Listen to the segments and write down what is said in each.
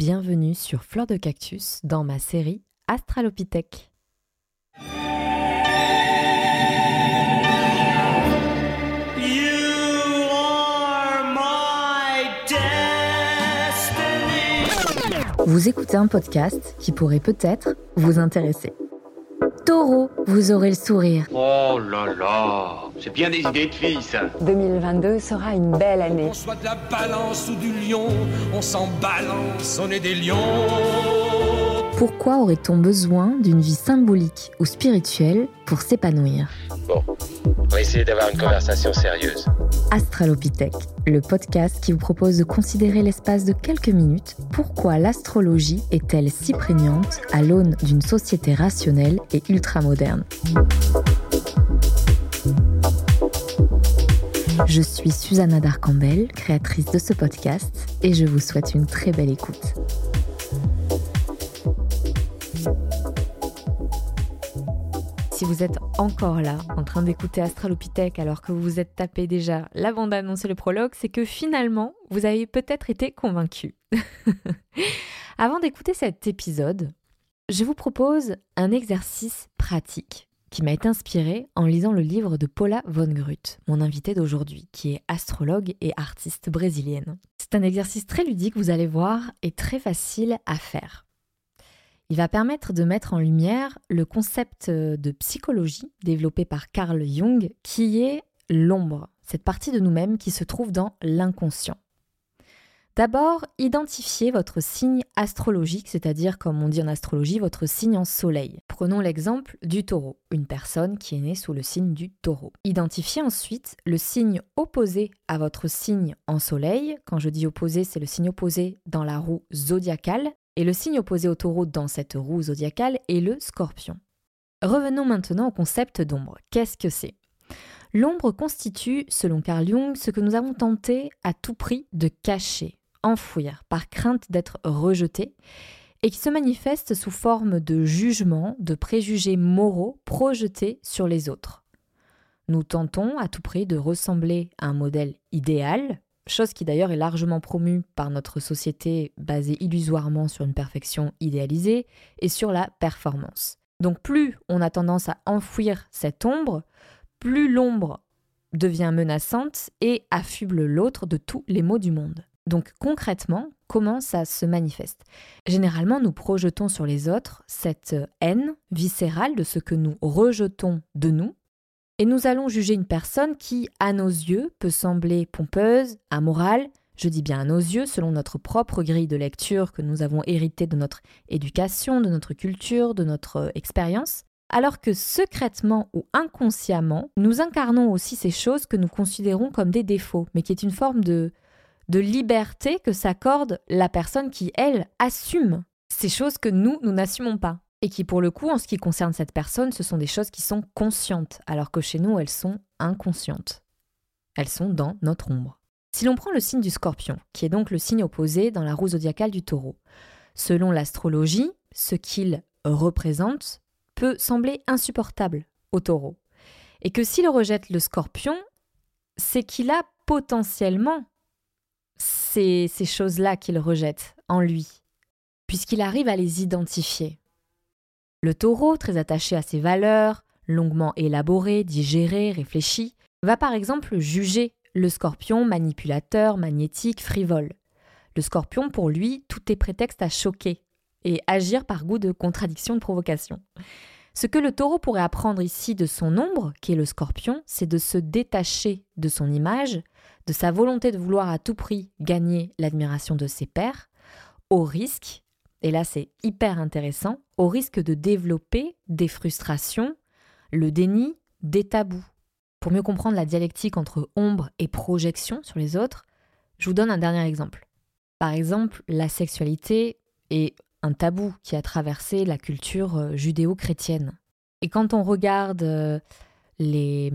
bienvenue sur Fleur de Cactus dans ma série Astralopithèque. Vous écoutez un podcast qui pourrait peut-être vous intéresser. Taureau, vous aurez le sourire. Oh là là, c'est bien des idées de filles, ça. 2022 sera une belle année. On soit de la balance ou du lion, on s'en balance, on est des lions. Pourquoi aurait-on besoin d'une vie symbolique ou spirituelle pour s'épanouir? Bon, on va essayer d'avoir une conversation sérieuse. Astralopithèque, le podcast qui vous propose de considérer l'espace de quelques minutes pourquoi l'astrologie est-elle si prégnante à l'aune d'une société rationnelle et ultramoderne? Je suis Susanna Darcambel, créatrice de ce podcast, et je vous souhaite une très belle écoute. Si vous êtes encore là, en train d'écouter Astralopithèque alors que vous vous êtes tapé déjà la bande-annonce le prologue, c'est que finalement, vous avez peut-être été convaincu. Avant d'écouter cet épisode, je vous propose un exercice pratique qui m'a été inspiré en lisant le livre de Paula von Grut, mon invitée d'aujourd'hui, qui est astrologue et artiste brésilienne. C'est un exercice très ludique, vous allez voir, et très facile à faire. Il va permettre de mettre en lumière le concept de psychologie développé par Carl Jung, qui est l'ombre, cette partie de nous-mêmes qui se trouve dans l'inconscient. D'abord, identifiez votre signe astrologique, c'est-à-dire, comme on dit en astrologie, votre signe en soleil. Prenons l'exemple du taureau, une personne qui est née sous le signe du taureau. Identifiez ensuite le signe opposé à votre signe en soleil. Quand je dis opposé, c'est le signe opposé dans la roue zodiacale. Et le signe opposé au taureau dans cette roue zodiacale est le scorpion. Revenons maintenant au concept d'ombre. Qu'est-ce que c'est? L'ombre constitue, selon Carl Jung, ce que nous avons tenté à tout prix de cacher, enfouir, par crainte d'être rejeté, et qui se manifeste sous forme de jugement, de préjugés moraux projetés sur les autres. Nous tentons à tout prix de ressembler à un modèle idéal, chose qui d'ailleurs est largement promue par notre société basée illusoirement sur une perfection idéalisée et sur la performance. Donc plus on a tendance à enfouir cette ombre, plus l'ombre devient menaçante et affuble l'autre de tous les maux du monde. Donc concrètement, comment ça se manifeste? Généralement, nous projetons sur les autres cette haine viscérale de ce que nous rejetons de nous, et nous allons juger une personne qui, à nos yeux, peut sembler pompeuse, amorale, je dis bien à nos yeux, selon notre propre grille de lecture que nous avons hérité de notre éducation, de notre culture, de notre expérience, alors que secrètement ou inconsciemment, nous incarnons aussi ces choses que nous considérons comme des défauts, mais qui est une forme de, de liberté que s'accorde la personne qui, elle, assume ces choses que nous, nous n'assumons pas. Et qui, pour le coup, en ce qui concerne cette personne, ce sont des choses qui sont conscientes, alors que chez nous, elles sont inconscientes. Elles sont dans notre ombre. Si l'on prend le signe du scorpion, qui est donc le signe opposé dans la roue zodiacale du taureau, selon l'astrologie, ce qu'il représente peut sembler insupportable au taureau. Et que s'il rejette le scorpion, c'est qu'il a potentiellement ces, ces choses-là qu'il rejette en lui, puisqu'il arrive à les identifier. Le taureau, très attaché à ses valeurs, longuement élaborées, digérées, réfléchies, va par exemple juger le scorpion manipulateur, magnétique, frivole. Le scorpion, pour lui, tout est prétexte à choquer et agir par goût de contradiction, de provocation. Ce que le taureau pourrait apprendre ici de son ombre, qui est le scorpion, c'est de se détacher de son image, de sa volonté de vouloir à tout prix gagner l'admiration de ses pairs, au risque, et là c'est hyper intéressant, au risque de développer des frustrations, le déni, des tabous. Pour mieux comprendre la dialectique entre ombre et projection sur les autres, je vous donne un dernier exemple. Par exemple, la sexualité est un tabou qui a traversé la culture judéo-chrétienne. Et quand on regarde les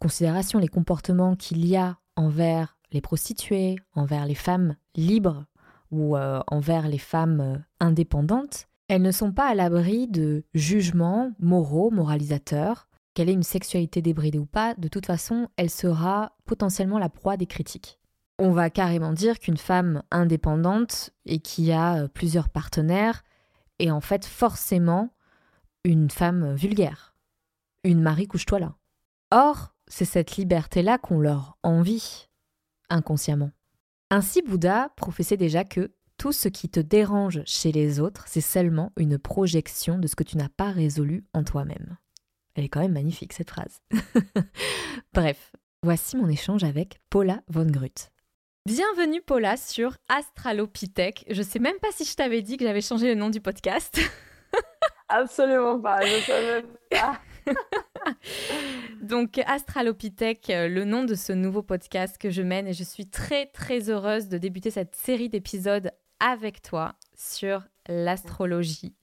considérations, les comportements qu'il y a envers les prostituées, envers les femmes libres ou envers les femmes indépendantes, elles ne sont pas à l'abri de jugements moraux, moralisateurs. Qu'elle ait une sexualité débridée ou pas, de toute façon, elle sera potentiellement la proie des critiques. On va carrément dire qu'une femme indépendante et qui a euh, plusieurs partenaires est en fait forcément une femme vulgaire. Une Marie couche-toi là. Or, c'est cette liberté-là qu'on leur envie, inconsciemment. Ainsi, Bouddha professait déjà que tout ce qui te dérange chez les autres, c'est seulement une projection de ce que tu n'as pas résolu en toi-même. Elle est quand même magnifique cette phrase. Bref, voici mon échange avec Paula von Grut. Bienvenue Paula sur Astralopithèque. Je sais même pas si je t'avais dit que j'avais changé le nom du podcast. Absolument pas, je savais pas. Donc Astralopithèque, euh, le nom de ce nouveau podcast que je mène et je suis très très heureuse de débuter cette série d'épisodes avec toi sur l'astrologie.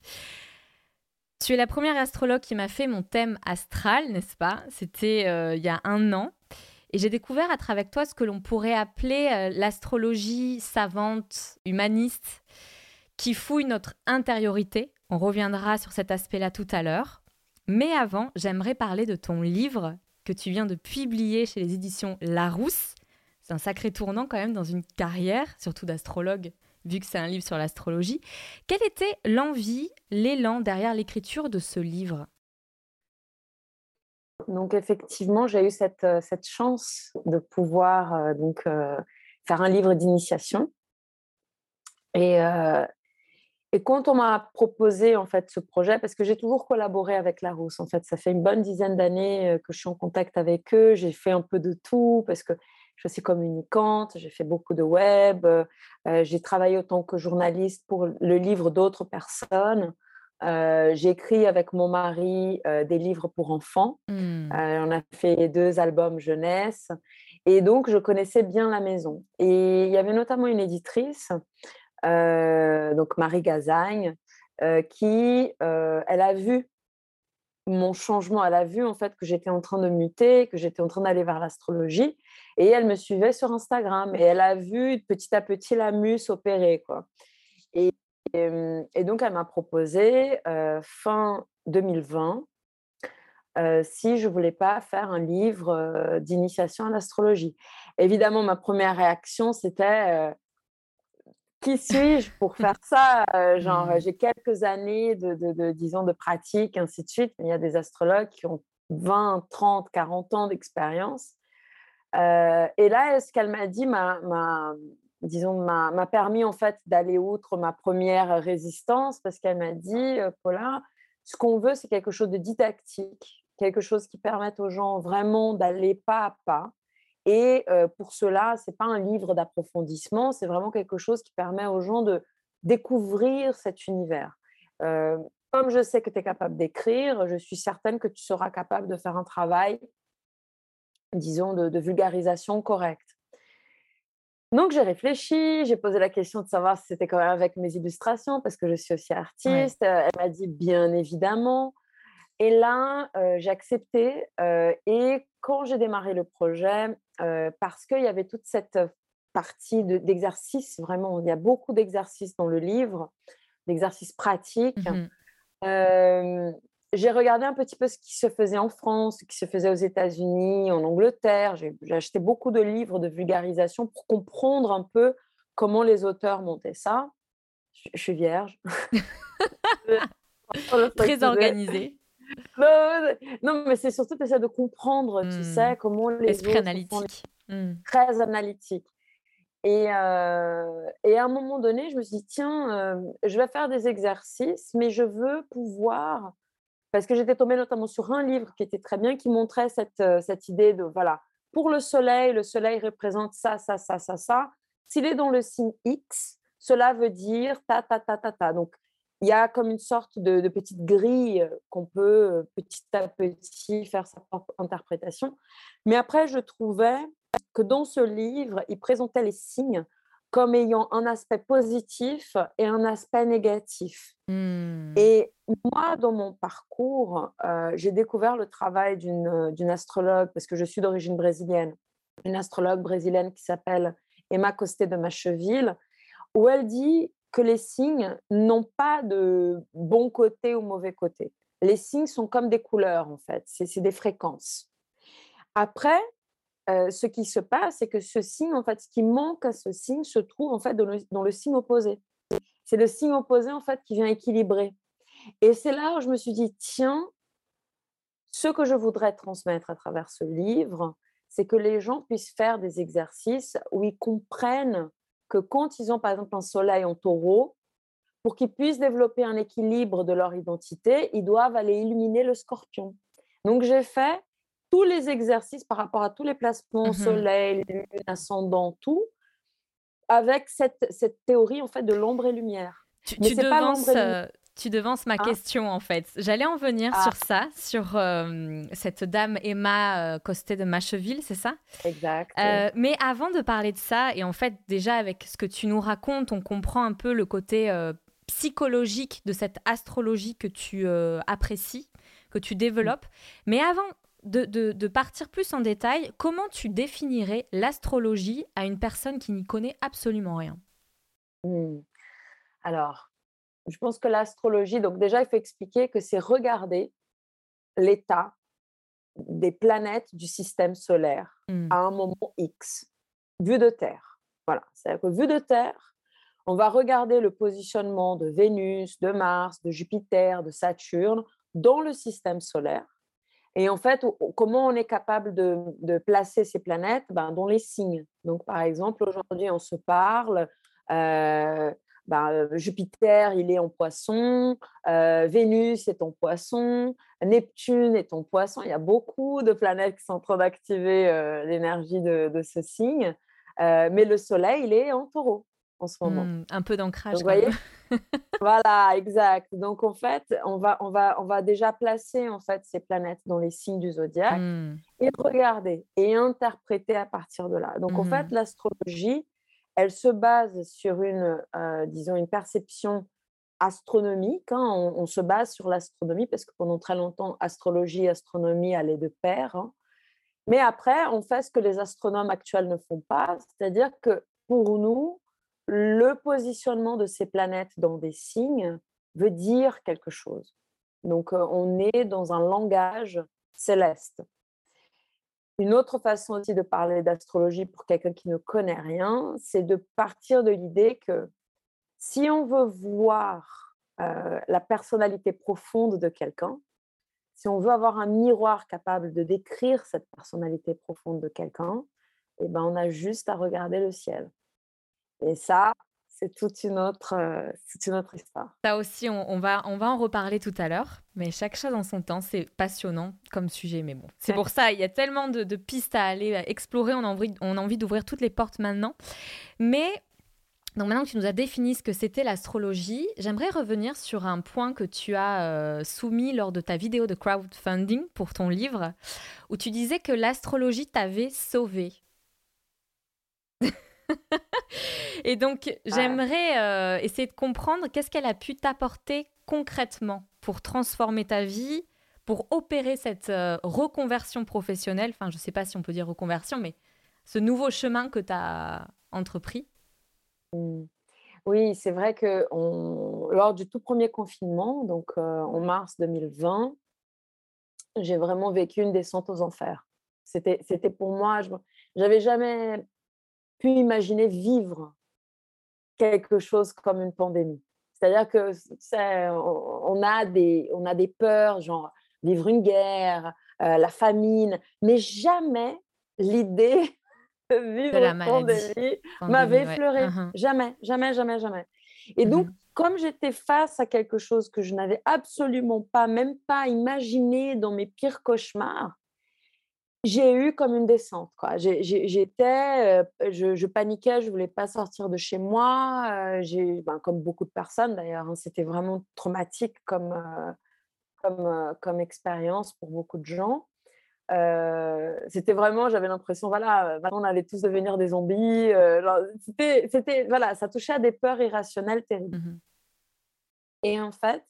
Tu es la première astrologue qui m'a fait mon thème astral, n'est-ce pas? C'était euh, il y a un an. Et j'ai découvert à travers toi ce que l'on pourrait appeler euh, l'astrologie savante, humaniste, qui fouille notre intériorité. On reviendra sur cet aspect-là tout à l'heure. Mais avant, j'aimerais parler de ton livre que tu viens de publier chez les éditions Larousse. C'est un sacré tournant quand même dans une carrière, surtout d'astrologue, vu que c'est un livre sur l'astrologie. Quelle était l'envie, l'élan derrière l'écriture de ce livre? Donc effectivement, j'ai eu cette, euh, chance de pouvoir euh, donc, euh, faire un livre d'initiation. Et, et, quand on m'a proposé en fait ce projet, parce que j'ai toujours collaboré avec Larousse, en fait, ça fait une bonne dizaine d'années que je suis en contact avec eux, j'ai fait un peu de tout parce que je suis communicante, j'ai fait beaucoup de web, j'ai travaillé autant que journaliste pour le livre d'autres personnes. Euh, j'ai écrit avec mon mari euh, des livres pour enfants. Mmh. Euh, on a fait deux albums jeunesse. Et donc, je connaissais bien la maison. Et il y avait notamment une éditrice, donc Marie Gazagne, qui, elle a vu mon changement. Elle a vu en fait que j'étais en train de muter, que j'étais en train d'aller vers l'astrologie. Et elle me suivait sur Instagram. Et elle a vu petit à petit la muse opérer. Quoi. Et et, donc, elle m'a proposé fin 2020 si je voulais pas faire un livre d'initiation à l'astrologie. Évidemment, ma première réaction, c'était qui suis-je pour faire ça? Genre, mmh. j'ai quelques années de, de, disons, de pratique, ainsi de suite. Il y a des astrologues qui ont 20, 30, 40 ans d'expérience. et là, ce qu'elle m'a dit m'a disons, m'a permis en fait d'aller outre ma première résistance parce qu'elle m'a dit, Paula, ce qu'on veut, c'est quelque chose de didactique, quelque chose qui permette aux gens vraiment d'aller pas à pas. Et pour cela, c'est pas un livre d'approfondissement, c'est vraiment quelque chose qui permet aux gens de découvrir cet univers. comme je sais que tu es capable d'écrire, je suis certaine que tu seras capable de faire un travail, disons, de vulgarisation correcte. Donc j'ai réfléchi, j'ai posé la question de savoir si c'était quand même avec mes illustrations, parce que je suis aussi artiste. Euh, elle m'a dit bien évidemment. Et là, euh, j'ai accepté. Euh, et quand j'ai démarré le projet, parce qu'il y avait toute cette partie d'exercice, vraiment, il y a beaucoup d'exercices dans le livre, d'exercices pratiques. Mmh j'ai regardé un petit peu ce qui se faisait en France, ce qui se faisait aux États-Unis, en Angleterre. J'ai acheté beaucoup de livres de vulgarisation pour comprendre un peu comment les auteurs montaient ça. Je, suis vierge. Très organisée. Non, mais c'est surtout essayer de comprendre, tu hmm. sais, comment les Esprit analytique. Hmm. Très analytique. Et, euh, et, à un moment donné, je me suis dit, tiens, euh, je vais faire des exercices, mais je veux pouvoir parce que j'étais tombée notamment sur un livre qui était très bien, qui montrait cette, euh, cette idée de, voilà, pour le soleil, le soleil représente ça, ça, ça, ça, ça. S'il est dans le signe X, cela veut dire ta, ta, ta, ta, ta. Donc, il y a comme une sorte de, petite grille qu'on peut euh, petit à petit faire sa propre interprétation. Mais après, je trouvais que dans ce livre, il présentait les signes comme ayant un aspect positif et un aspect négatif. Mmh. Et moi, dans mon parcours, euh, j'ai découvert le travail d'une astrologue, parce que je suis d'origine brésilienne, une astrologue brésilienne qui s'appelle Emma Costé de Macheville, où elle dit que les signes n'ont pas de bon côté ou mauvais côté. Les signes sont comme des couleurs, en fait, c'est des fréquences. Après, ce qui se passe, c'est que ce signe, en fait, ce qui manque à ce signe se trouve en fait dans le, dans le signe opposé. C'est le signe opposé en fait qui vient équilibrer. Et c'est là où je me suis dit, tiens, ce que je voudrais transmettre à travers ce livre, c'est que les gens puissent faire des exercices où ils comprennent que quand ils ont par exemple un soleil en taureau, pour qu'ils puissent développer un équilibre de leur identité, ils doivent aller illuminer le scorpion. Donc j'ai fait tous les exercices par rapport à tous les placements, mmh soleil, lune, ascendant, tout, avec cette, cette, théorie en fait de l'ombre et lumière. Tu, Mais tu pas l'ombre et tu devances ma ah. question en fait. J'allais en venir sur ah. ça, sur euh, cette dame Emma euh, Costet de Macheville, c'est ça? Exact. Euh, mais avant de parler de ça, et en fait déjà avec ce que tu nous racontes, on comprend un peu le côté psychologique de cette astrologie que tu apprécies, que tu développes. Mais avant de, de, partir plus en détail, comment tu définirais l'astrologie à une personne qui n'y connaît absolument rien? Mmh. Alors, je pense que l'astrologie, donc déjà, il faut expliquer que c'est regarder l'état des planètes du système solaire mmh. à un moment X, vu de Terre. Voilà, c'est-à-dire que vu de Terre, on va regarder le positionnement de Vénus, de Mars, de Jupiter, de Saturne dans le système solaire. Et en fait, comment on est capable de, placer ces planètes? Ben, Dans les signes. Donc, par exemple, aujourd'hui, on se parle, euh, ben, Jupiter, il est en poisson, Vénus est en poisson, Neptune est en poisson. Il y a beaucoup de planètes qui sont en train d'activer l'énergie de, ce signe. mais le Soleil, il est en taureau en ce moment. Mmh, un peu d'ancrage. Vous voyez Voilà, exact. Donc en fait, on va, on, va, on va déjà placer en fait ces planètes dans les signes du zodiaque mmh. et regarder et interpréter à partir de là. Donc en fait, mmh. l'astrologie, elle se base sur une, euh, disons, une perception astronomique. Hein. On, se base sur l'astronomie parce que pendant très longtemps, astrologie et astronomie allaient de pair. Hein. Mais après, on fait ce que les astronomes actuels ne font pas, c'est-à-dire que pour nous, le positionnement de ces planètes dans des signes veut dire quelque chose. Donc, euh, on est dans un langage céleste. Une autre façon aussi de parler d'astrologie pour quelqu'un qui ne connaît rien, c'est de partir de l'idée que si on veut voir euh, la personnalité profonde de quelqu'un, si on veut avoir un miroir capable de décrire cette personnalité profonde de quelqu'un, eh ben, on a juste à regarder le ciel. Et ça, c'est toute une autre, euh, une autre histoire. Ça aussi, on, va, on va en reparler tout à l'heure, mais chaque chose en son temps, c'est passionnant comme sujet. Mais bon, c'est pour ça, il y a tellement de, pistes à aller explorer, on a envie, envie d'ouvrir toutes les portes maintenant. Mais donc maintenant que tu nous as défini ce que c'était l'astrologie, j'aimerais revenir sur un point que tu as euh, soumis lors de ta vidéo de crowdfunding pour ton livre, où tu disais que l'astrologie t'avait sauvé. Et donc, j'aimerais euh, essayer de comprendre qu'est-ce qu'elle a pu t'apporter concrètement pour transformer ta vie, pour opérer cette euh, reconversion professionnelle. Enfin, je ne sais pas si on peut dire reconversion, mais ce nouveau chemin que tu as entrepris. Mmh. Oui, c'est vrai que lors du tout premier confinement, donc euh, en mars 2020, j'ai vraiment vécu une descente aux enfers. C'était pour moi, je n'avais jamais pu imaginer vivre quelque chose comme une pandémie. C'est-à-dire que on a des, on a des peurs, genre vivre une guerre, euh, la famine, mais jamais l'idée de vivre une pandémie, m'avait effleuré. Uh-huh. Jamais, jamais, jamais, jamais. Et donc, mm-hmm. comme j'étais face à quelque chose que je n'avais absolument pas, même pas imaginé dans mes pires cauchemars, j'ai eu comme une descente. Quoi. J'étais, je, paniquais, je voulais pas sortir de chez moi. j'ai, ben, comme beaucoup de personnes d'ailleurs, hein, c'était vraiment traumatique comme, comme, comme expérience pour beaucoup de gens. c'était vraiment, j'avais l'impression, voilà, on allait tous devenir des zombies. c'était, c'était, voilà, ça touchait à des peurs irrationnelles terribles. Mmh Et en fait,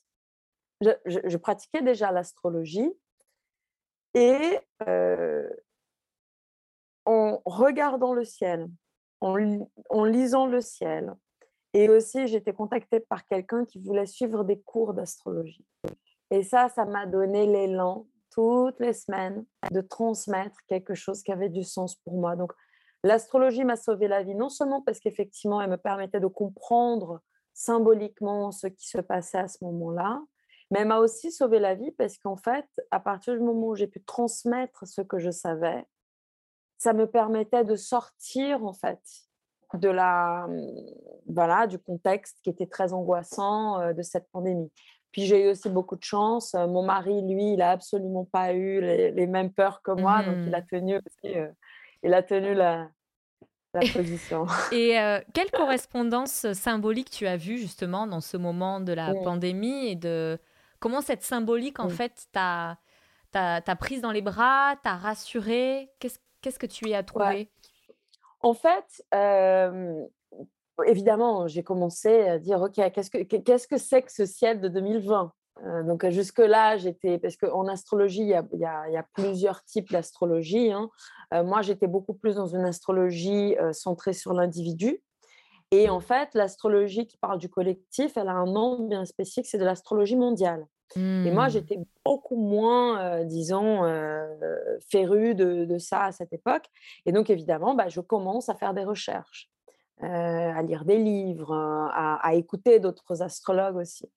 je pratiquais déjà l'astrologie et en regardant le ciel, en, lisant le ciel, et aussi j'étais contactée par quelqu'un qui voulait suivre des cours d'astrologie. Et ça, ça m'a donné l'élan toutes les semaines de transmettre quelque chose qui avait du sens pour moi. Donc, l'astrologie m'a sauvé la vie, non seulement parce qu'effectivement, elle me permettait de comprendre symboliquement ce qui se passait à ce moment-là, mais elle m'a aussi sauvé la vie parce qu'en fait, à partir du moment où j'ai pu transmettre ce que je savais, ça me permettait de sortir en fait de la voilà du contexte qui était très angoissant de cette pandémie. Puis j'ai eu aussi beaucoup de chance. Mon mari, lui, il n'a absolument pas eu les, mêmes peurs que moi, donc il a mmh. tenu aussi, euh, il a tenu la, la position. Et quelle correspondance symbolique tu as vue justement dans ce moment de la pandémie et de comment cette symbolique en fait t'a prise dans les bras, t'a rassurée? Qu'est-ce que tu y as trouvé? En fait, évidemment, j'ai commencé à dire, OK, qu'est-ce que qu'est-ce que c'est que ce ciel de 2020 donc jusque-là, j'étais, parce qu'en astrologie, il y, a, il, y a, il y a, plusieurs types d'astrologie. Hein. moi, j'étais beaucoup plus dans une astrologie centrée sur l'individu. Et en fait, l'astrologie qui parle du collectif, elle a un nom bien spécifique, c'est de l'astrologie mondiale. Et moi, mmh. j'étais beaucoup moins, disons, férue de, ça à cette époque. Et donc, évidemment, bah, je commence à faire des recherches, à lire des livres, à, écouter d'autres astrologues aussi.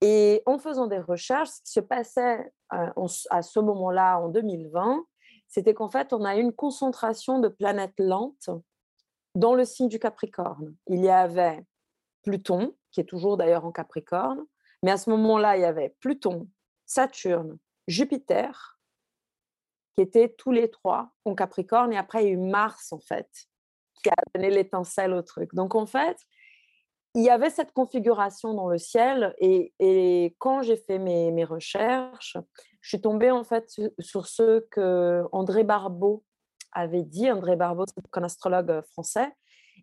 Et en faisant des recherches, ce qui se passait à ce moment-là, en 2020, c'était qu'en fait, on a eu une concentration de planètes lentes dans le signe du Capricorne. Il y avait Pluton, qui est toujours d'ailleurs en Capricorne, mais à ce moment-là, il y avait Pluton, Saturne, Jupiter, qui étaient tous les trois en Capricorne, et après, il y a eu Mars, en fait, qui a donné l'étincelle au truc. Donc, en fait, il y avait cette configuration dans le ciel, et, quand j'ai fait mes, recherches, je suis tombée, en fait, sur ce que André Barbeau avait dit. André Barbeau, c'est un astrologue français,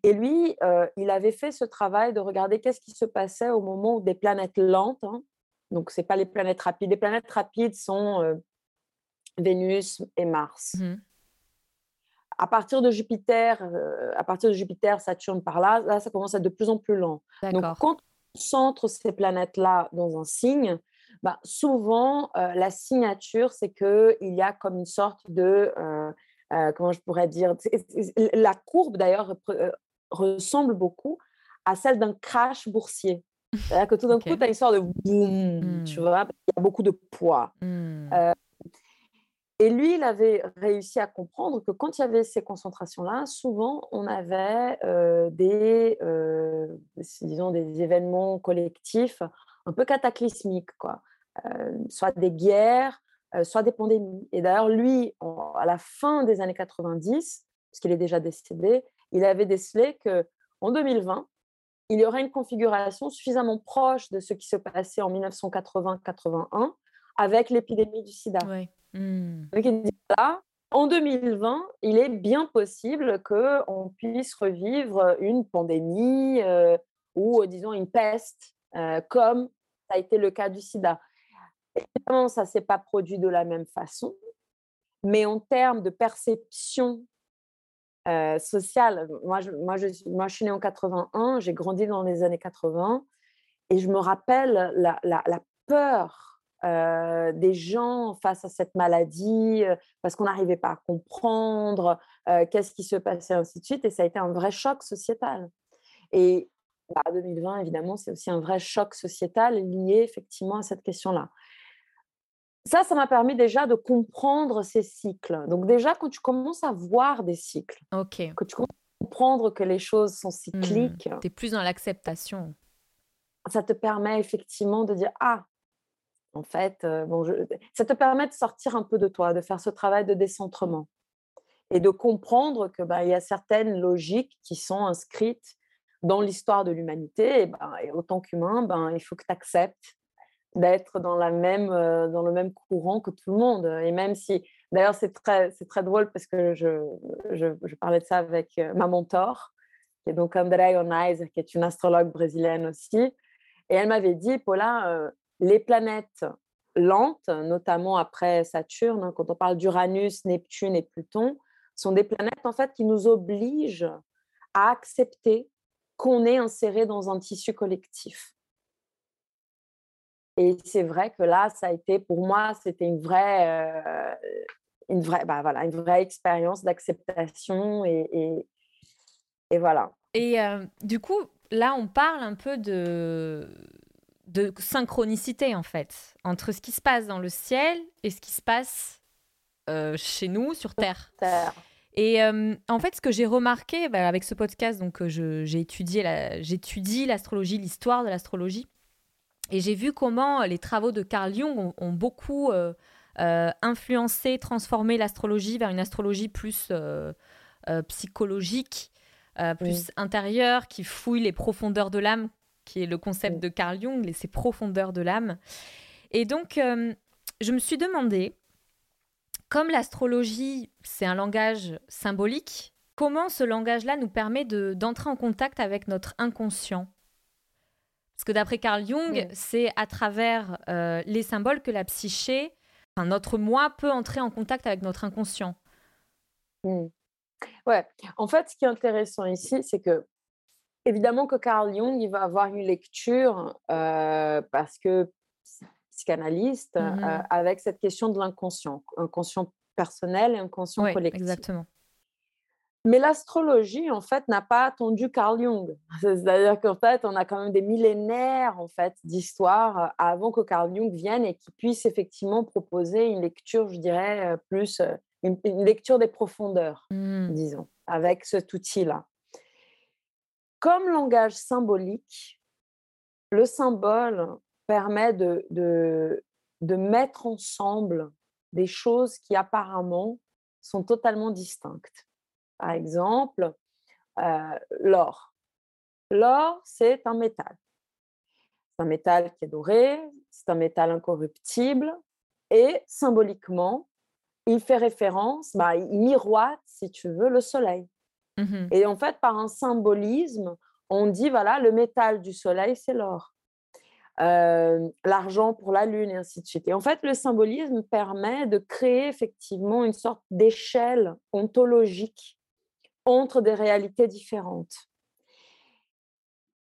et lui, euh, il avait fait ce travail de regarder qu'est-ce qui se passait au moment où des planètes lentes, hein, donc ce n'est pas les planètes rapides, les planètes rapides sont euh, Vénus et Mars. Mmh à partir de Jupiter, euh, à partir de Jupiter, Saturne par là, là, ça commence à être de plus en plus lent. Donc, quand on centre ces planètes-là dans un signe, bah, souvent, la signature, c'est qu'il y a comme une sorte de euh, comment je pourrais dire, la courbe d'ailleurs euh, ressemble beaucoup à celle d'un crash boursier. C'est-à-dire que tout d'un coup, tu as une sorte de boum, tu mmh. vois, il y a beaucoup de poids. Mmh. Euh, et lui, il avait réussi à comprendre que quand il y avait ces concentrations-là, souvent, on avait des, disons, des événements collectifs un peu cataclysmiques, quoi. soit des guerres, soit des pandémies. Et d'ailleurs, lui, à la fin des années 90, parce qu'il est déjà décédé, il avait décelé qu'en 2020, il y aurait une configuration suffisamment proche de ce qui se passait en 1980-81 avec l'épidémie du sida. Mmh. Donc, il dit là, en 2020, il est bien possible qu'on puisse revivre une pandémie euh, ou, disons, une peste, euh, comme ça a été le cas du sida. Évidemment, ça ne s'est pas produit de la même façon, mais en termes de perception euh, sociale, moi je, moi, moi je suis née en 81, j'ai grandi dans les années 80, et je me rappelle la, la, peur euh, des gens face à cette maladie, euh, parce qu'on n'arrivait pas à comprendre qu'est-ce qui se passait, ainsi de suite, et ça a été un vrai choc sociétal. Et 2020, bah, évidemment, c'est aussi un vrai choc sociétal lié effectivement à cette question-là ça, ça m'a permis déjà de comprendre ces cycles. Donc déjà, quand tu commences à voir des cycles, okay. que tu commences à comprendre que les choses sont mmh. cycliques, tu es plus dans l'acceptation. Ça te permet effectivement de dire, ah, en fait, euh, bon, ça te permet de sortir un peu de toi, de faire ce travail de décentrement et de comprendre que bah, il y a certaines logiques qui sont inscrites dans l'histoire de l'humanité. Et, ben, et autant qu'humain, ben, il faut que tu acceptes d'être dans, la même, euh, dans le même courant que tout le monde. Et même si, d'ailleurs, c'est très, c'est très drôle parce que je, je, parlais de ça avec euh, ma mentor, qui est donc Andrea Onaiz, qui est une astrologue brésilienne aussi. Et elle m'avait dit, Paula, euh, les planètes lentes, notamment après Saturne, hein, quand on parle d'Uranus, Neptune et Pluton, sont des planètes en fait qui nous obligent à accepter qu'on est inséré dans un tissu collectif Et c'est vrai que là, ça a été, pour moi, c'était une vraie, euh, une vraie, bah, voilà, une vraie expérience d'acceptation et, et, et, voilà. Et euh, du coup, là, on parle un peu de, de synchronicité, en fait, entre ce qui se passe dans le ciel et ce qui se passe euh, chez nous, sur Terre. Terre. Et euh, en fait, ce que j'ai remarqué bah, avec ce podcast, donc j'ai étudié la, j'étudie l'astrologie, l'histoire de l'astrologie, et j'ai vu comment les travaux de Carl Jung ont, ont beaucoup euh, influencer, transformer l'astrologie vers une astrologie plus euh, euh, psychologique, plus intérieure, qui fouille les profondeurs de l'âme, qui est le concept de Carl Jung, les, ces profondeurs de l'âme. Et donc, je me suis demandé, comme l'astrologie, c'est un langage symbolique, comment ce langage-là nous permet d'entrer en contact avec notre inconscient? Parce que d'après Carl Jung, c'est à travers les symboles que la psyché notre moi peut entrer en contact avec notre inconscient. Mmh. Ouais, en fait, ce qui est intéressant ici, c'est que évidemment que Carl Jung, il va avoir une lecture euh, parce que psychanalyste euh, mmh avec cette question de l'inconscient, inconscient personnel et inconscient collectif. Exactement. Mais l'astrologie, en fait, n'a pas attendu Carl Jung. C'est-à-dire qu'en fait, on a quand même des millénaires en fait, d'histoire euh, avant que Carl Jung vienne et qu'il puisse effectivement proposer une lecture, je dirais, euh, plus euh, une, lecture des profondeurs, mmh. disons, avec cet outil-là. Comme langage symbolique, le symbole permet de, de, de mettre ensemble des choses qui apparemment sont totalement distinctes par exemple, euh, l'or. L'or, c'est un métal. C'est un métal qui est doré, c'est un métal incorruptible et symboliquement, il fait référence, bah, il miroite, si tu veux, le soleil. Mmh et en fait, par un symbolisme, on dit, voilà, le métal du soleil, c'est l'or. Euh, l'argent pour la lune et ainsi de suite. Et en fait, le symbolisme permet de créer effectivement une sorte d'échelle ontologique entre des réalités différentes.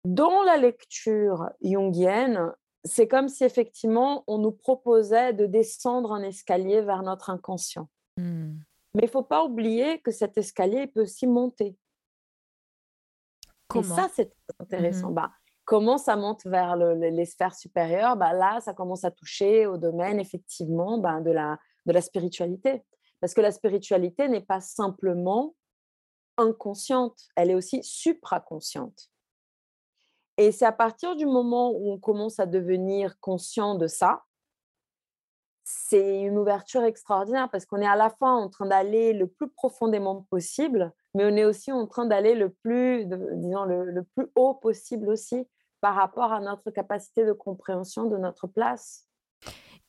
Dans la lecture jungienne, c'est comme si effectivement on nous proposait de descendre un escalier vers notre inconscient. Hmm. Mais il ne faut pas oublier que cet escalier peut aussi monter. Comment? Et ça, c'est intéressant. Mmh bah, comment ça monte vers les sphères supérieures? Bah, Là, ça commence à toucher au domaine, effectivement, bah, de, la, de la spiritualité. Parce que la spiritualité n'est pas simplement inconsciente, elle est aussi supraconsciente. Et c'est à partir du moment où on commence à devenir conscient de ça, c'est une ouverture extraordinaire parce qu'on est à la fois en train d'aller le plus profondément possible, mais on est aussi en train d'aller le plus, disons, le, plus haut possible aussi par rapport à notre capacité de compréhension de notre place.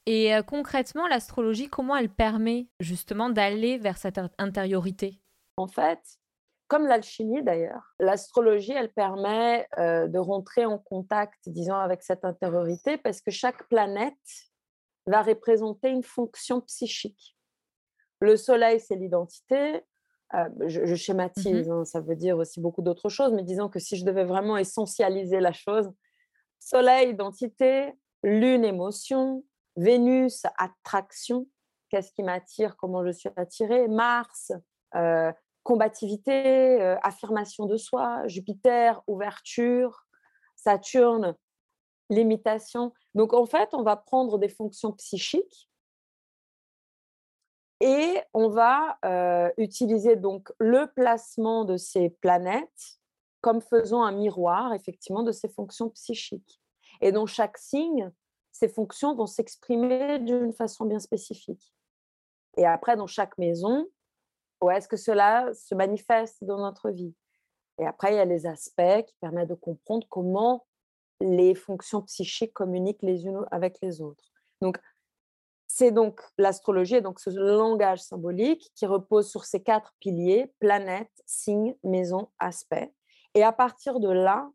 Et euh, concrètement, l'astrologie, comment elle permet justement d'aller vers cette intériorité? En fait, comme l'alchimie d'ailleurs, l'astrologie, elle permet euh, de rentrer en contact, disons, avec cette intériorité parce que chaque planète va représenter une fonction psychique. Le soleil, c'est l'identité. Euh, je, schématise, mmh hein, ça veut dire aussi beaucoup d'autres choses, mais disons que si je devais vraiment essentialiser la chose, soleil, identité, lune, émotion, Vénus, attraction, qu'est-ce qui m'attire, comment je suis attirée, Mars, euh, combativité, euh, affirmation de soi, Jupiter, ouverture, Saturne, limitation. Donc en fait, on va prendre des fonctions psychiques et on va euh, utiliser donc le placement de ces planètes comme faisant un miroir effectivement de ces fonctions psychiques. Et dans chaque signe, ces fonctions vont s'exprimer d'une façon bien spécifique. Et après, dans chaque maison, où est-ce que cela se manifeste dans notre vie? Et après, il y a les aspects qui permettent de comprendre comment les fonctions psychiques communiquent les unes avec les autres. Donc, c'est donc l'astrologie, donc ce langage symbolique qui repose sur ces quatre piliers, planète, signe, maison, aspect. Et à partir de là,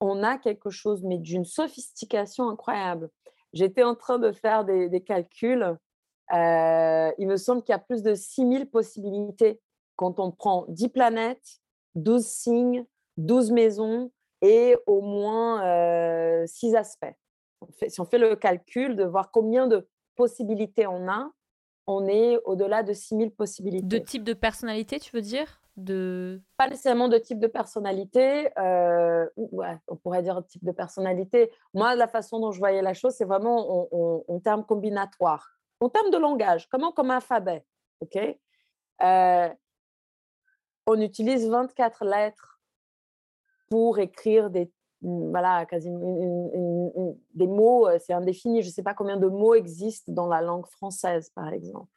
on a quelque chose, mais d'une sophistication incroyable. J'étais en train de faire des calculs euh, il me semble qu'il y a plus de 6000 possibilités quand on prend 10 planètes, 12 signes, 12 maisons et au moins 6 euh, aspects. si on fait le calcul de voir combien de possibilités on a, on est au-delà de 6000 possibilités. De type de personnalité, tu veux dire? De... Pas nécessairement de type de personnalité, euh, on pourrait dire type de personnalité. Moi, la façon dont je voyais la chose, c'est vraiment en, termes combinatoires, en termes de langage, comment comme alphabet. ok? Euh, on utilise 24 lettres pour écrire des voilà, quasiment des mots, euh, c'est indéfini. Je ne sais pas combien de mots existent dans la langue française, par exemple.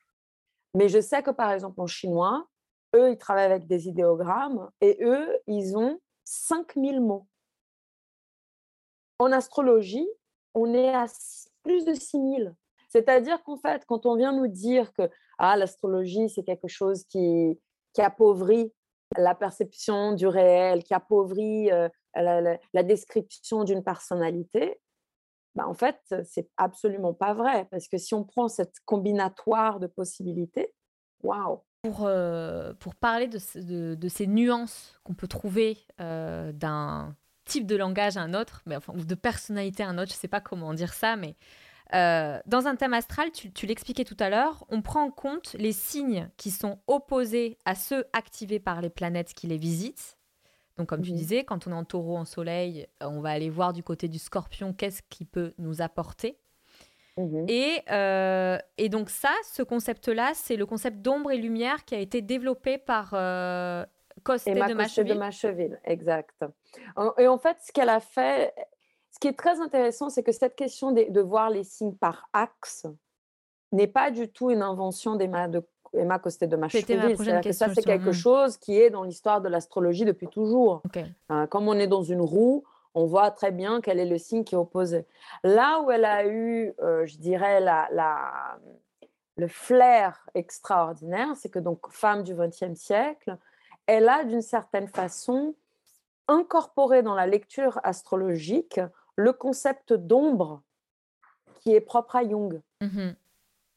Mais je sais que, par exemple, en chinois, eux, ils travaillent avec des idéogrammes et eux, ils ont 5000 mots. En astrologie, on est à plus de 6000. C'est-à-dire qu'en fait, quand on vient nous dire que ah, l'astrologie, c'est quelque chose qui, qui appauvrit la perception du réel, qui appauvrit euh, la, description d'une personnalité, bah, en fait, c'est absolument pas vrai. Parce que si on prend cette combinatoire de possibilités, waouh! Pour, euh, pour parler de, de, ces nuances qu'on peut trouver euh, d'un type de langage à un autre, mais enfin, ou de personnalité à un autre, je ne sais pas comment dire ça, mais euh, dans un thème astral, tu, tu l'expliquais tout à l'heure, on prend en compte les signes qui sont opposés à ceux activés par les planètes qui les visitent. Donc, comme tu mmh disais, quand on est en taureau, en soleil, euh, on va aller voir du côté du scorpion qu'est-ce qui peut nous apporter? Mmh et, euh, et, donc ça, ce concept-là, c'est le concept d'ombre et lumière qui a été développé par euh, Costé de Macheville. de Macheville, exact. Et en fait, ce qu'elle a fait, ce qui est très intéressant, c'est que cette question de, de, voir les signes par axe n'est pas du tout une invention d'Emma de Emma Costé de Macheville. Que ça, c'est quelque chose qui est dans l'histoire de l'astrologie depuis toujours. Hein, comme on est dans une roue, on voit très bien quel est le signe qui est opposé. Là où elle a eu, euh, je dirais, la, la, le flair extraordinaire, c'est que donc femme du XXe siècle, elle a d'une certaine façon incorporé dans la lecture astrologique le concept d'ombre qui est propre à Jung. Mmh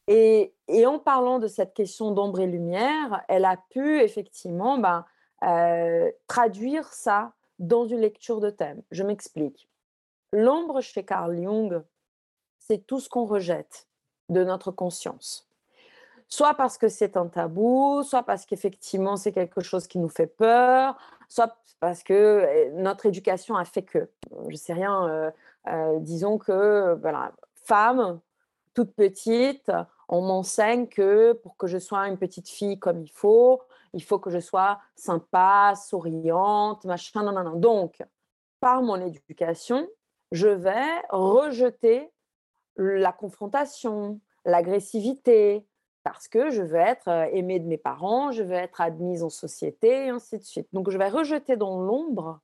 et, en parlant de cette question d'ombre et lumière, elle a pu effectivement ben, euh, traduire ça dans une lecture de thème. Je m'explique. L'ombre chez Carl Jung, c'est tout ce qu'on rejette de notre conscience. Soit parce que c'est un tabou, soit parce qu'effectivement c'est quelque chose qui nous fait peur, soit parce que eh, notre éducation a fait que. Je sais rien, euh, euh, disons que, voilà, femme, toute petite, on m'enseigne que pour que je sois une petite fille comme il faut, il faut que je sois sympa, souriante, machin, non, non, non. Donc, par mon éducation, je vais rejeter la confrontation, l'agressivité, parce que je veux être euh, aimée de mes parents, je veux être admise en société, et ainsi de suite. Donc, je vais rejeter dans l'ombre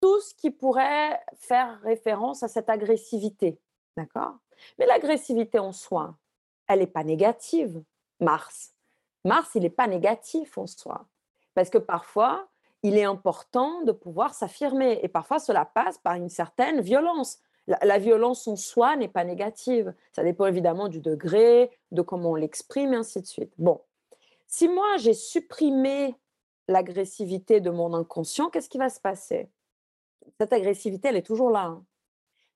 tout ce qui pourrait faire référence à cette agressivité. D'accord? Mais l'agressivité en soi, elle n'est pas négative, Mars. Mars, il n'est pas négatif en soi. Parce que parfois, il est important de pouvoir s'affirmer. Et parfois, cela passe par une certaine violence. La, violence en soi n'est pas négative. Ça dépend évidemment du degré, de comment on l'exprime, et ainsi de suite. Bon, si moi, j'ai supprimé l'agressivité de mon inconscient, qu'est-ce qui va se passer? Cette agressivité, elle est toujours là. Hein.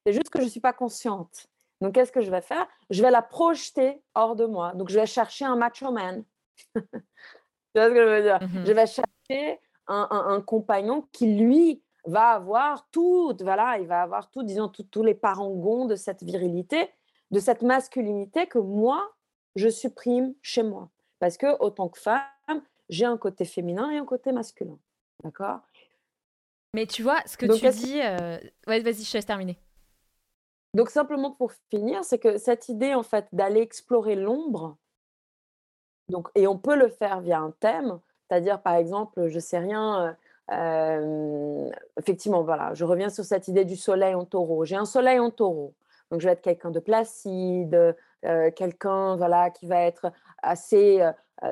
C'est juste que je ne suis pas consciente. Donc, qu'est-ce que je vais faire? Je vais la projeter hors de moi. Donc, je vais chercher un macho man. tu vois ce que je veux dire? Mmh Je vais chercher un, compagnon qui, lui, va avoir tout, voilà, il va avoir tout, disons, tous les parangons de cette virilité, de cette masculinité que moi, je supprime chez moi. Parce que, autant que femme, j'ai un côté féminin et un côté masculin. D'accord? Mais tu vois, ce que tu dis. Euh... Ouais, vas-y, je laisse terminer. Donc simplement pour finir, c'est que cette idée en fait d'aller explorer l'ombre, donc et on peut le faire via un thème, c'est-à-dire par exemple, je sais rien, effectivement voilà, je reviens sur cette idée du soleil en taureau. J'ai un soleil en taureau, donc je vais être quelqu'un de placide, quelqu'un voilà qui va être assez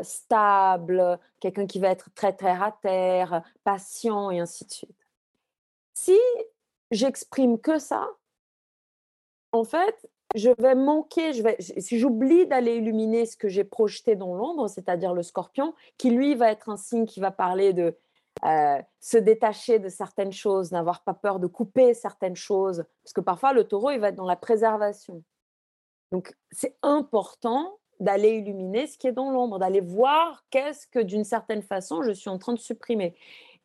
stable, quelqu'un qui va être très terre à terre, patient et ainsi de suite. Si j'exprime que ça, en fait, je vais manquer, je vais, si j'oublie d'aller illuminer ce que j'ai projeté dans l'ombre, c'est-à-dire le scorpion, qui lui va être un signe qui va parler de euh, se détacher de certaines choses, n'avoir pas peur de couper certaines choses, parce que parfois le taureau, il va être dans la préservation. Donc, c'est important d'aller illuminer ce qui est dans l'ombre, d'aller voir qu'est-ce que d'une certaine façon je suis en train de supprimer.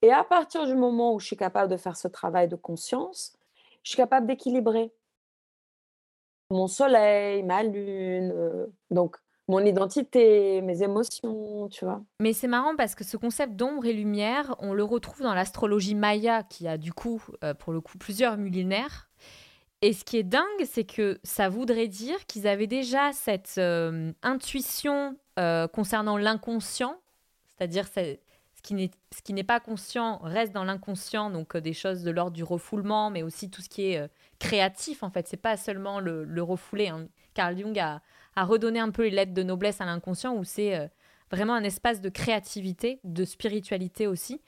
Et à partir du moment où je suis capable de faire ce travail de conscience, je suis capable d'équilibrer mon soleil, ma lune, euh, donc mon identité, mes émotions, tu vois. Mais c'est marrant parce que ce concept d'ombre et lumière, on le retrouve dans l'astrologie maya qui a du coup, euh, pour le coup, plusieurs millénaires. Et ce qui est dingue, c'est que ça voudrait dire qu'ils avaient déjà cette euh, intuition concernant l'inconscient, c'est-à-dire ce qui n'est pas conscient reste dans l'inconscient, donc des choses de l'ordre du refoulement, mais aussi tout ce qui est créatif en fait. C'est pas seulement le, le refouler. Hein. Carl Jung a, a, redonné un peu les lettres de noblesse à l'inconscient où c'est euh, vraiment un espace de créativité, de spiritualité aussi.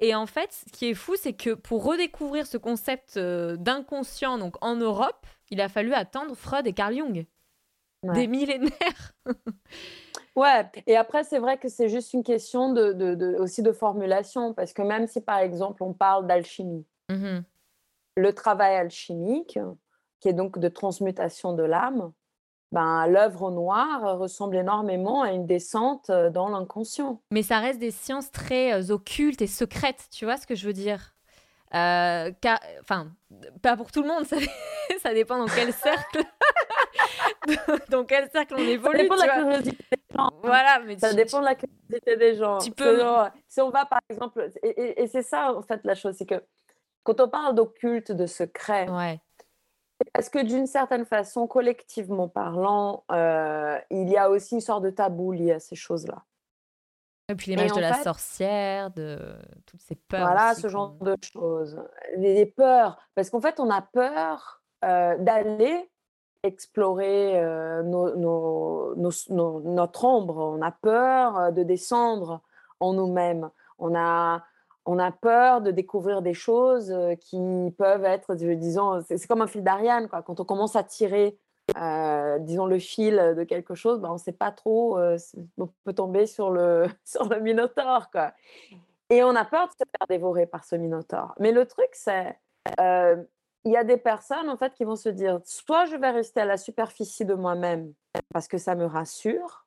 Et en fait, ce qui est fou, c'est que pour redécouvrir ce concept euh, d'inconscient donc en Europe, il a fallu attendre Freud et Carl Jung. Des millénaires. ouais, et après, c'est vrai que c'est juste une question de, de, aussi de formulation, parce que même si par exemple on parle d'alchimie, mmh le travail alchimique, qui est donc de transmutation de l'âme, ben, l'œuvre noire ressemble énormément à une descente euh, dans l'inconscient. Mais ça reste des sciences très euh, occultes et secrètes, tu vois ce que je veux dire? Euh, Enfin, pas pour tout le monde, ça, dépend dans quel cercle. dans quel cercle on évolue. Ça dépend de la curiosité des gens. Voilà, mais ça dépend de la curiosité des gens. Tu peux... si on va par exemple, et c'est ça en fait la chose, c'est que quand on parle d'occulte, de secret, ouais. Parce que d'une certaine façon, collectivement parlant, euh, il y a aussi une sorte de tabou lié à ces choses-là? Et puis l'image de la sorcière, de toutes ces peurs. Voilà, ce genre de choses. Les, peurs, parce qu'en fait, on a peur euh, d'aller explorer euh, notre ombre, on a peur de descendre en nous-mêmes, on a on a peur de découvrir des choses euh, qui peuvent être, disons, c'est comme un fil d'Ariane. Quand on commence à tirer, euh, disons, le fil de quelque chose, ben, on ne sait pas trop, euh, on peut tomber sur le, sur le minotaure, quoi. Et on a peur de se faire dévorer par ce minotaure. Mais le truc, c'est, il y a des personnes, en fait, qui vont se dire, soit je vais rester à la superficie de moi-même parce que ça me rassure,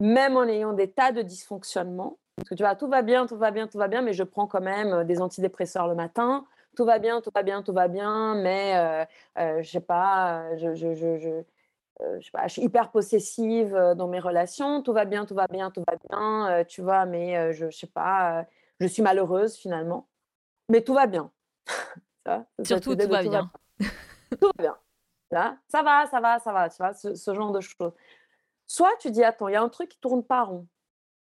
même en ayant des tas de dysfonctionnements, parce que tu vois, tout va bien, tout va bien, tout va bien, mais je prends quand même euh, des antidépresseurs le matin. Tout va bien, tout va bien, tout va bien, mais euh, euh, je sais pas, je, je, je, je sais pas, je suis hyper possessive dans mes relations. Tout va bien, tout va bien, tout va bien, tu vois, mais je, je sais pas, je suis malheureuse finalement. Mais tout va bien. ça, Surtout, tout, va, bien. tout va bien. Là, ça va, ça va, ça va, tu vois, ce, ce genre de choses. Soit tu dis, attends, il y a un truc qui tourne pas rond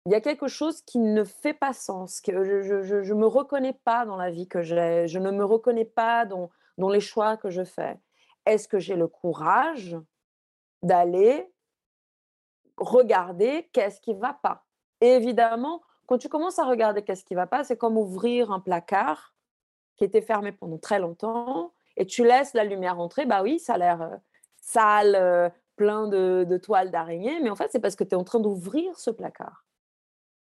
il y a quelque chose qui ne fait pas sens, que je ne me reconnais pas dans la vie que j'ai, je ne me reconnais pas dans, les choix que je fais. Est-ce que j'ai le courage d'aller regarder qu'est-ce qui ne va pas? Évidemment, quand tu commences à regarder qu'est-ce qui ne va pas, c'est comme ouvrir un placard qui était fermé pendant très longtemps et tu laisses la lumière entrer. Bah oui, ça a l'air euh, sale, euh, plein de, de toiles d'araignée, mais en fait, c'est parce que tu es en train d'ouvrir ce placard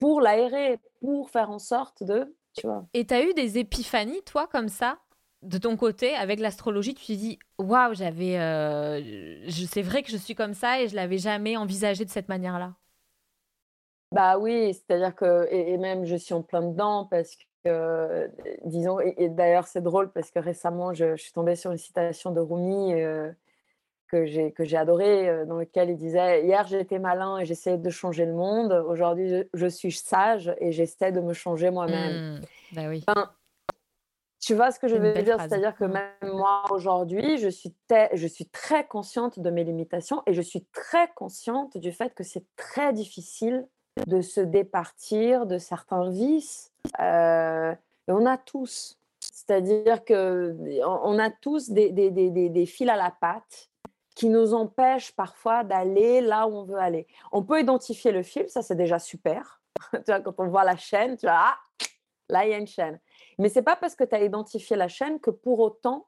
pour l'aérer, pour faire en sorte de, tu vois. Et tu as eu des épiphanies, toi, comme ça, de ton côté, avec l'astrologie Tu te dis, waouh, j'avais. Euh, c'est vrai que je suis comme ça et je l'avais jamais envisagé de cette manière-là. Bah oui, c'est-à-dire que. Et, même, je suis en plein dedans parce que. disons, et, d'ailleurs, c'est drôle parce que récemment, je, suis tombée sur une citation de Rumi. Euh, que j'ai que j'ai adoré, euh, dans lequel il disait hier j'étais malin et j'essayais de changer le monde, aujourd'hui je, suis sage et j'essaie de me changer moi-même. Mmh, bah oui. tu vois ce que je veux dire, c'est-à-dire que même moi aujourd'hui, je suis je suis très consciente de mes limitations et je suis très consciente du fait que c'est très difficile de se départir de certains vices. Euh, et on a tous. C'est-à-dire que on a tous des, des, des, des fils à la patte qui nous empêche parfois d'aller là où on veut aller. On peut identifier le fil, ça c'est déjà super. tu vois, quand on voit la chaîne, tu vois, ah, là il y a une chaîne. Mais c'est pas parce que tu as identifié la chaîne que pour autant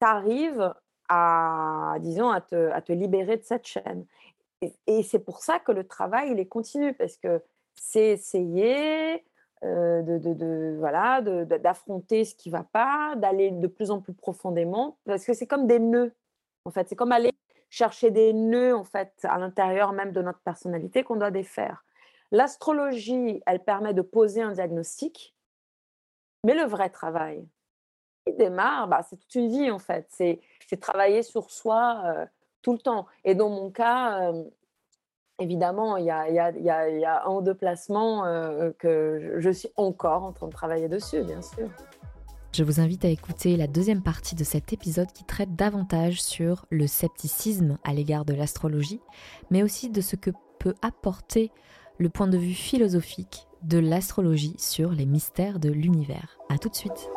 tu arrives à, disons, à te, à te, libérer de cette chaîne. Et, c'est pour ça que le travail, il est continu, parce que c'est essayer euh, de, voilà, d'affronter ce qui va pas, d'aller de plus en plus profondément, parce que c'est comme des nœuds, en fait. C'est comme aller chercher des nœuds, en fait, à l'intérieur même de notre personnalité qu'on doit défaire. L'astrologie, elle permet de poser un diagnostic, mais le vrai travail, il démarre, bah, c'est toute une vie, en fait. C'est travailler sur soi euh, tout le temps. Et dans mon cas, euh, évidemment, il y a, un ou deux placements euh, que je suis encore en train de travailler dessus, bien sûr. Je vous invite à écouter la deuxième partie de cet épisode qui traite davantage sur le scepticisme à l'égard de l'astrologie, mais aussi de ce que peut apporter le point de vue philosophique de l'astrologie sur les mystères de l'univers. A tout de suite.